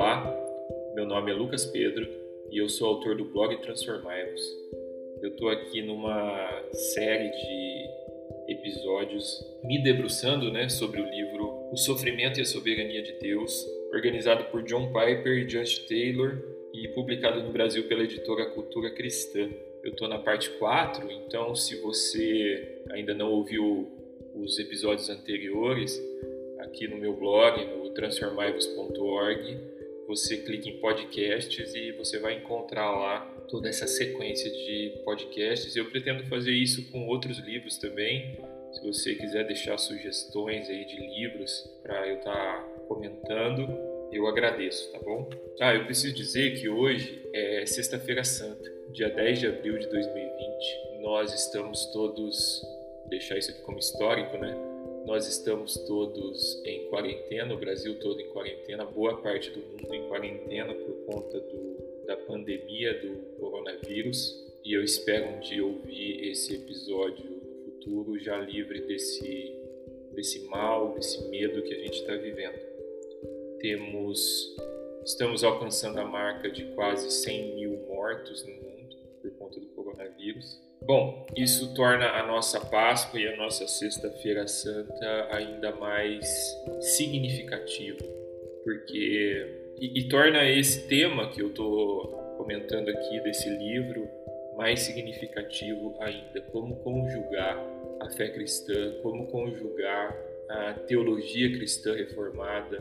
Olá, meu nome é Lucas Pedro e eu sou autor do blog Transformai-vos. Eu estou aqui numa série de episódios me debruçando né, sobre o livro O Sofrimento e a Soberania de Deus, organizado por John Piper e Josh Taylor e publicado no Brasil pela editora Cultura Cristã. Eu estou na parte 4, então se você ainda não ouviu os episódios anteriores, aqui no meu blog, no transformaivos.org, você clica em podcasts e você vai encontrar lá toda essa sequência de podcasts. Eu pretendo fazer isso com outros livros também. Se você quiser deixar sugestões aí de livros para eu estar tá comentando, eu agradeço, tá bom? Ah, eu preciso dizer que hoje é Sexta-feira Santa, dia 10 de abril de 2020. Nós estamos todos, deixar isso aqui como histórico, né? Nós estamos todos em quarentena, o Brasil todo em quarentena, boa parte do mundo em quarentena por conta do, da pandemia do coronavírus. E eu espero um dia ouvir esse episódio no futuro já livre desse, desse mal, desse medo que a gente está vivendo. Temos, estamos alcançando a marca de quase 100 mil mortos no mundo por conta do coronavírus. Bom, isso torna a nossa Páscoa e a nossa Sexta-feira Santa ainda mais significativo, porque e, e, torna esse tema que eu estou comentando aqui desse livro mais significativo ainda, como conjugar a fé cristã, como conjugar a teologia cristã reformada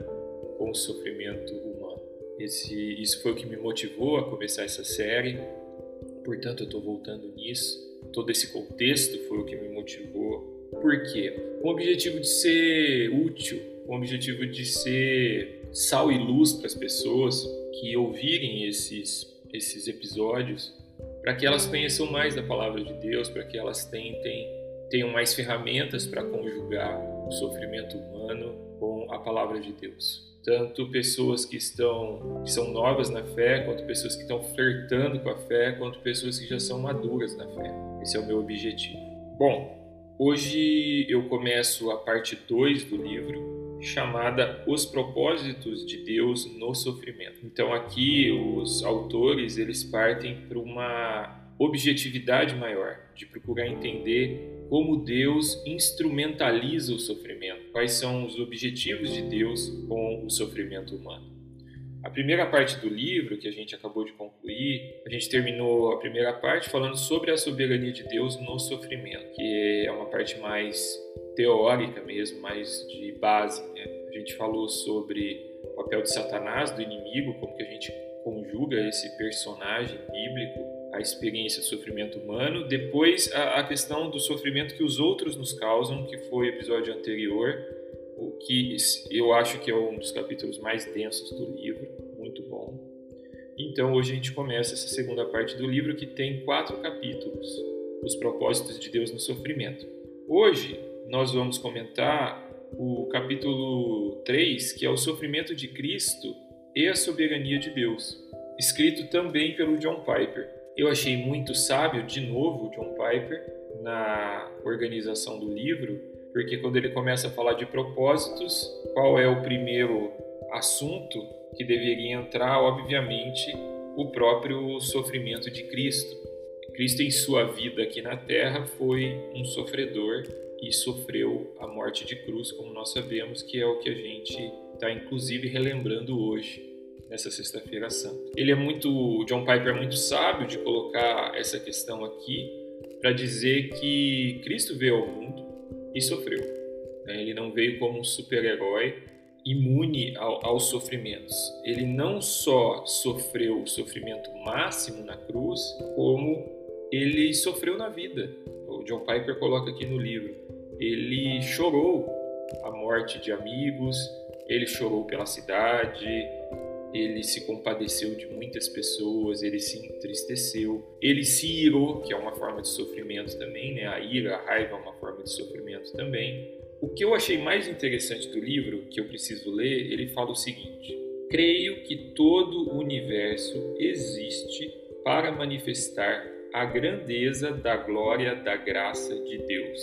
com o sofrimento humano. Esse, isso foi o que me motivou a começar essa série, portanto eu estou voltando nisso todo esse contexto foi o que me motivou. Por quê? Com o objetivo de ser útil, com o objetivo de ser sal e luz para as pessoas que ouvirem esses, esses episódios, para que elas conheçam mais da palavra de Deus, para que elas tentem tenham mais ferramentas para conjugar o sofrimento humano com a palavra de Deus tanto pessoas que estão que são novas na fé, quanto pessoas que estão flertando com a fé, quanto pessoas que já são maduras na fé. Esse é o meu objetivo. Bom, hoje eu começo a parte 2 do livro, chamada Os propósitos de Deus no sofrimento. Então aqui os autores, eles partem para uma objetividade maior, de procurar entender como Deus instrumentaliza o sofrimento, quais são os objetivos de Deus com o sofrimento humano. A primeira parte do livro, que a gente acabou de concluir, a gente terminou a primeira parte falando sobre a soberania de Deus no sofrimento, que é uma parte mais teórica mesmo, mais de base. Né? A gente falou sobre o papel de Satanás, do inimigo, como que a gente conjuga esse personagem bíblico a experiência do sofrimento humano, depois a, a, questão do sofrimento que os outros nos causam, que foi o episódio anterior, o que eu acho que é um dos capítulos mais densos do livro, muito bom. Então hoje a gente começa essa segunda parte do livro que tem quatro capítulos, os propósitos de Deus no sofrimento. Hoje nós vamos comentar o capítulo 3, que é o sofrimento de Cristo e a soberania de Deus, escrito também pelo John Piper. Eu achei muito sábio, de novo, John Piper, na organização do livro, porque quando ele começa a falar de propósitos, qual é o primeiro assunto que deveria entrar? Obviamente, o próprio sofrimento de Cristo. Cristo, em sua vida aqui na terra, foi um sofredor e sofreu a morte de cruz, como nós sabemos, que é o que a gente está, inclusive, relembrando hoje nessa Sexta-feira Santa. Ele é muito, John Piper é muito sábio de colocar essa questão aqui para dizer que Cristo veio ao mundo e sofreu. Né? Ele não veio como um super-herói imune ao, aos sofrimentos. Ele não só sofreu o sofrimento máximo na cruz, como ele sofreu na vida. O John Piper coloca aqui no livro. Ele chorou a morte de amigos, ele chorou pela cidade, ele se compadeceu de muitas pessoas, ele se entristeceu, ele se irou, que é uma forma de sofrimento também, né? A ira, a raiva é uma forma de sofrimento também. O que eu achei mais interessante do livro, que eu preciso ler, ele fala o seguinte: Creio que todo o universo existe para manifestar a grandeza da glória da graça de Deus.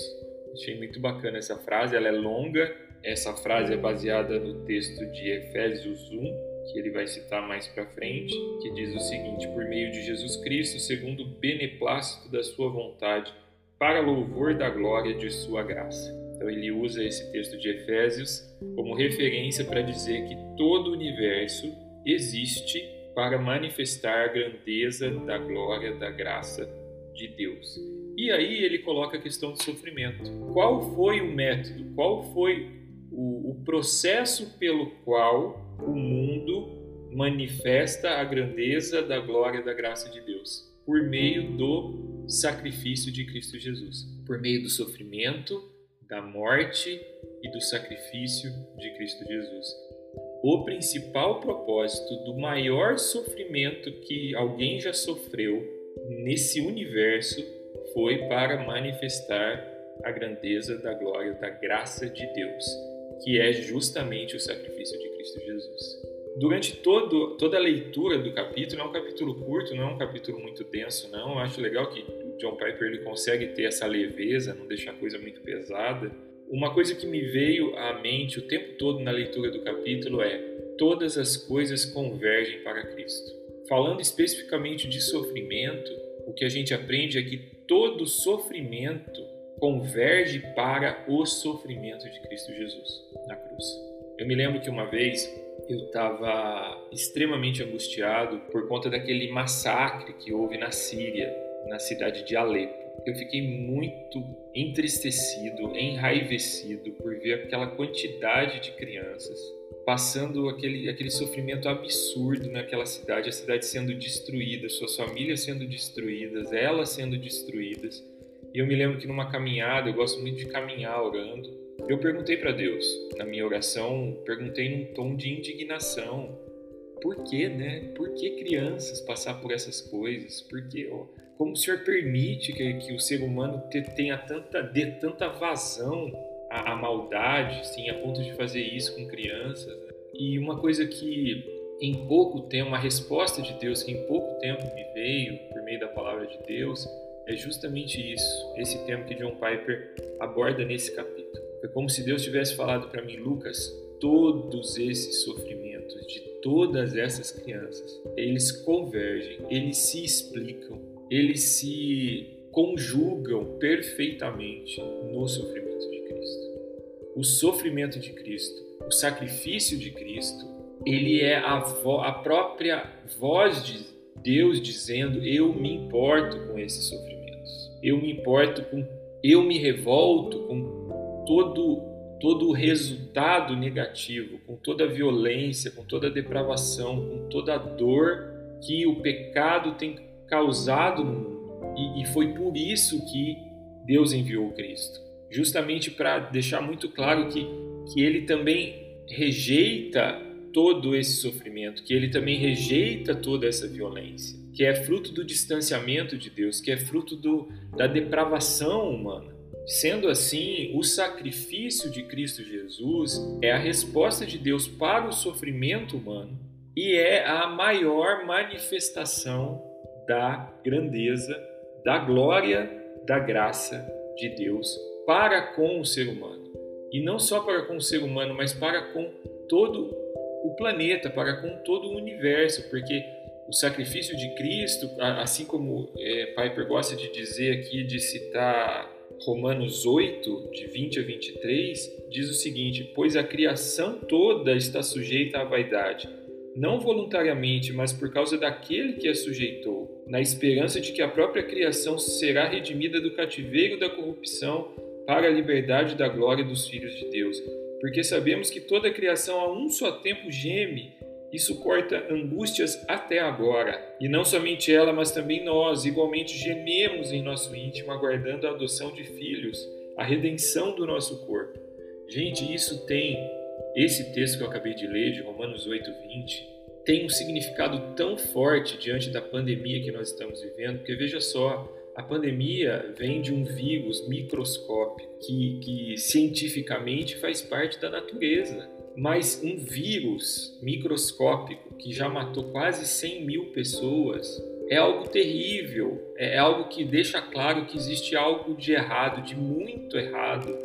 Achei muito bacana essa frase, ela é longa. Essa frase é baseada no texto de Efésios 1, que ele vai citar mais para frente, que diz o seguinte: por meio de Jesus Cristo, segundo o beneplácito da sua vontade, para louvor da glória de sua graça. Então ele usa esse texto de Efésios como referência para dizer que todo o universo existe para manifestar a grandeza da glória da graça de Deus. E aí ele coloca a questão do sofrimento. Qual foi o método? Qual foi o, o processo pelo qual o mundo manifesta a grandeza da glória da graça de Deus? Por meio do sacrifício de Cristo Jesus, por meio do sofrimento, da morte e do sacrifício de Cristo Jesus. O principal propósito do maior sofrimento que alguém já sofreu nesse universo foi para manifestar a grandeza da glória, da graça de Deus, que é justamente o sacrifício de Cristo Jesus. Durante todo, toda a leitura do capítulo, é um capítulo curto, não é um capítulo muito denso, não. Eu acho legal que o John Piper ele consegue ter essa leveza, não deixar a coisa muito pesada. Uma coisa que me veio à mente o tempo todo na leitura do capítulo é: todas as coisas convergem para Cristo. Falando especificamente de sofrimento, o que a gente aprende é que todo sofrimento converge para o sofrimento de Cristo Jesus na cruz. Eu me lembro que uma vez eu estava extremamente angustiado por conta daquele massacre que houve na Síria, na cidade de Alepo. Eu fiquei muito entristecido, enraivecido por ver aquela quantidade de crianças passando aquele, aquele sofrimento absurdo naquela cidade, a cidade sendo destruída, suas famílias sendo destruídas, elas sendo destruídas. E eu me lembro que numa caminhada, eu gosto muito de caminhar orando, eu perguntei para Deus, na minha oração, perguntei num tom de indignação, por que, né? Por que crianças passar por essas coisas? Por que, como o Senhor permite que, que o ser humano tenha tanta, dê tanta vazão à, à maldade, sim, a ponto de fazer isso com crianças? E uma coisa que em pouco tempo, uma resposta de Deus que em pouco tempo me veio por meio da palavra de Deus, é justamente isso, esse tema que John Piper aborda nesse capítulo. É como se Deus tivesse falado para mim, Lucas, todos esses sofrimentos de todas essas crianças, eles convergem, eles se explicam, eles se conjugam perfeitamente no sofrimento de Cristo. O sofrimento de Cristo, o sacrifício de Cristo, ele é a, vo a própria voz de Deus dizendo: Eu me importo com esses sofrimentos, eu me importo com, eu me revolto com todo todo o resultado negativo, com toda a violência, com toda a depravação, com toda a dor que o pecado tem causado no mundo. E, e foi por isso que Deus enviou Cristo, justamente para deixar muito claro que, que Ele também rejeita todo esse sofrimento, que Ele também rejeita toda essa violência, que é fruto do distanciamento de Deus, que é fruto do, da depravação humana. Sendo assim, o sacrifício de Cristo Jesus é a resposta de Deus para o sofrimento humano e é a maior manifestação da grandeza, da glória, da graça de Deus para com o ser humano. E não só para com o ser humano, mas para com todo o planeta, para com todo o universo, porque o sacrifício de Cristo, assim como é, Piper gosta de dizer aqui, de citar Romanos 8, de 20 a 23, diz o seguinte: Pois a criação toda está sujeita à vaidade, não voluntariamente, mas por causa daquele que a sujeitou, na esperança de que a própria criação será redimida do cativeiro da corrupção para a liberdade da glória dos filhos de Deus. Porque sabemos que toda a criação a um só tempo geme e suporta angústias até agora. E não somente ela, mas também nós, igualmente gememos em nosso íntimo, aguardando a adoção de filhos, a redenção do nosso corpo. Gente, isso tem, esse texto que eu acabei de ler, de Romanos 8, 20, tem um significado tão forte diante da pandemia que nós estamos vivendo, porque veja só, a pandemia vem de um vírus microscópico que, que cientificamente faz parte da natureza. Mas um vírus microscópico que já matou quase 100 mil pessoas é algo terrível, é algo que deixa claro que existe algo de errado, de muito errado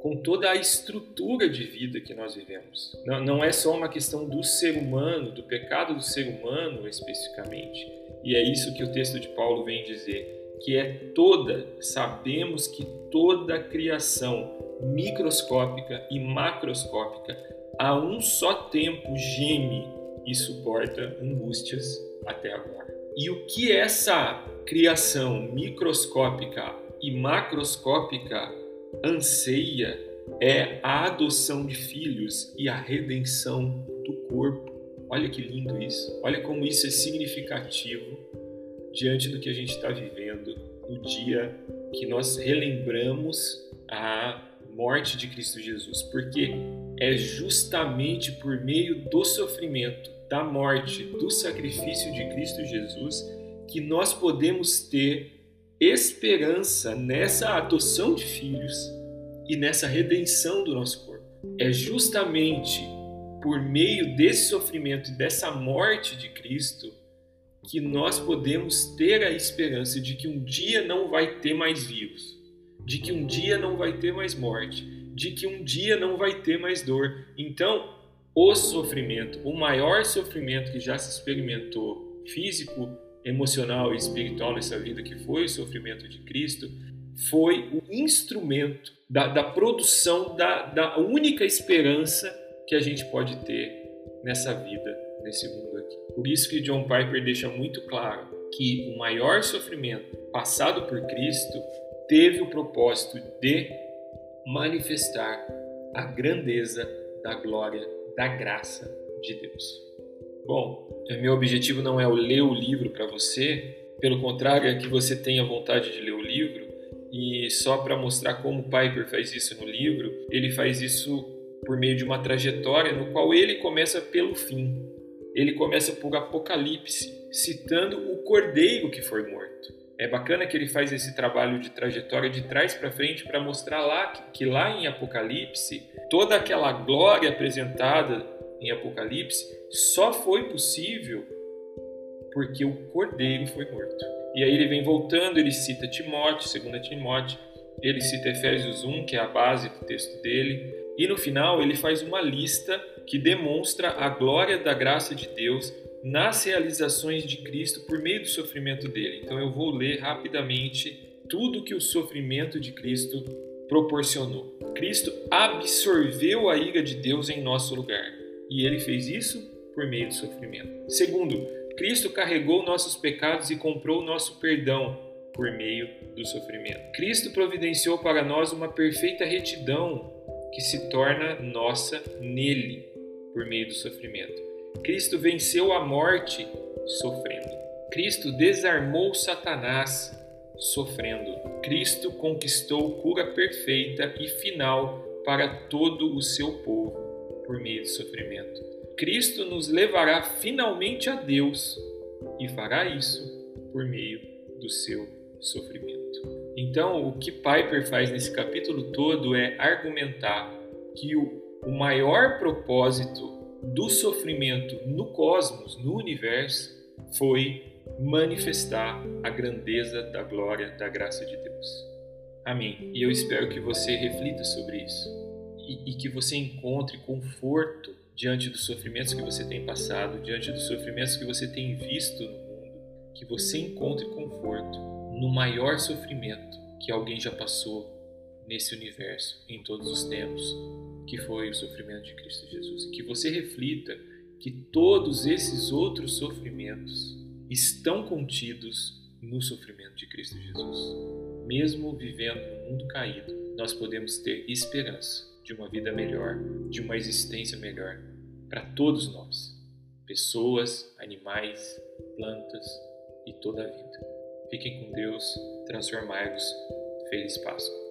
com toda a estrutura de vida que nós vivemos. Não, não é só uma questão do ser humano, do pecado do ser humano especificamente. E é isso que o texto de Paulo vem dizer, que é toda, sabemos que toda a criação microscópica e macroscópica a um só tempo geme e suporta angústias até agora. E o que essa criação microscópica e macroscópica anseia é a adoção de filhos e a redenção do corpo. Olha que lindo isso. Olha como isso é significativo diante do que a gente está vivendo no dia que nós relembramos a morte de Cristo Jesus, porque é justamente por meio do sofrimento, da morte, do sacrifício de Cristo Jesus que nós podemos ter esperança nessa adoção de filhos e nessa redenção do nosso corpo. É justamente por meio desse sofrimento e dessa morte de Cristo que nós podemos ter a esperança de que um dia não vai ter mais vivos, de que um dia não vai ter mais morte, de que um dia não vai ter mais dor. Então, o sofrimento, o maior sofrimento que já se experimentou, físico, emocional e espiritual nessa vida, que foi o sofrimento de Cristo, foi o instrumento da, da produção da, da única esperança que a gente pode ter nessa vida, nesse mundo aqui. Por isso que John Piper deixa muito claro que o maior sofrimento passado por Cristo teve o propósito de manifestar a grandeza da glória, da graça de Deus. Bom, meu objetivo não é ler o livro para você, pelo contrário, é que você tenha vontade de ler o livro. E só para mostrar como Piper faz isso no livro, ele faz isso por meio de uma trajetória no qual ele começa pelo fim. Ele começa por Apocalipse, citando o cordeiro que foi morto. É bacana que ele faz esse trabalho de trajetória de trás para frente para mostrar lá que, que lá em Apocalipse toda aquela glória apresentada em Apocalipse só foi possível porque o cordeiro foi morto. E aí ele vem voltando, ele cita Timóteo, 2 Timóteo, ele cita Efésios 1, que é a base do texto dele, e no final ele faz uma lista que demonstra a glória da graça de Deus nas realizações de Cristo por meio do sofrimento dele. Então eu vou ler rapidamente tudo que o sofrimento de Cristo proporcionou. Cristo absorveu a ira de Deus em nosso lugar, e ele fez isso por meio do sofrimento. Segundo, Cristo carregou nossos pecados e comprou nosso perdão por meio do sofrimento. Cristo providenciou para nós uma perfeita retidão que se torna nossa nele por meio do sofrimento. Cristo venceu a morte sofrendo. Cristo desarmou Satanás sofrendo. Cristo conquistou cura perfeita e final para todo o seu povo por meio do sofrimento. Cristo nos levará finalmente a Deus e fará isso por meio do seu sofrimento. Então, o que Piper faz nesse capítulo todo é argumentar que o, o maior propósito do sofrimento no cosmos, no universo, foi manifestar a grandeza da glória da graça de Deus. Amém. E eu espero que você reflita sobre isso e, e que você encontre conforto diante dos sofrimentos que você tem passado, diante dos sofrimentos que você tem visto no mundo, que você encontre conforto no maior sofrimento que alguém já passou nesse universo em todos os tempos, que foi o sofrimento de Cristo Jesus. E que você reflita que todos esses outros sofrimentos estão contidos no sofrimento de Cristo Jesus. Mesmo vivendo num mundo caído, nós podemos ter esperança de uma vida melhor, de uma existência melhor para todos nós, pessoas, animais, plantas e toda a vida. Fiquem com Deus, transformai-vos. Feliz Páscoa.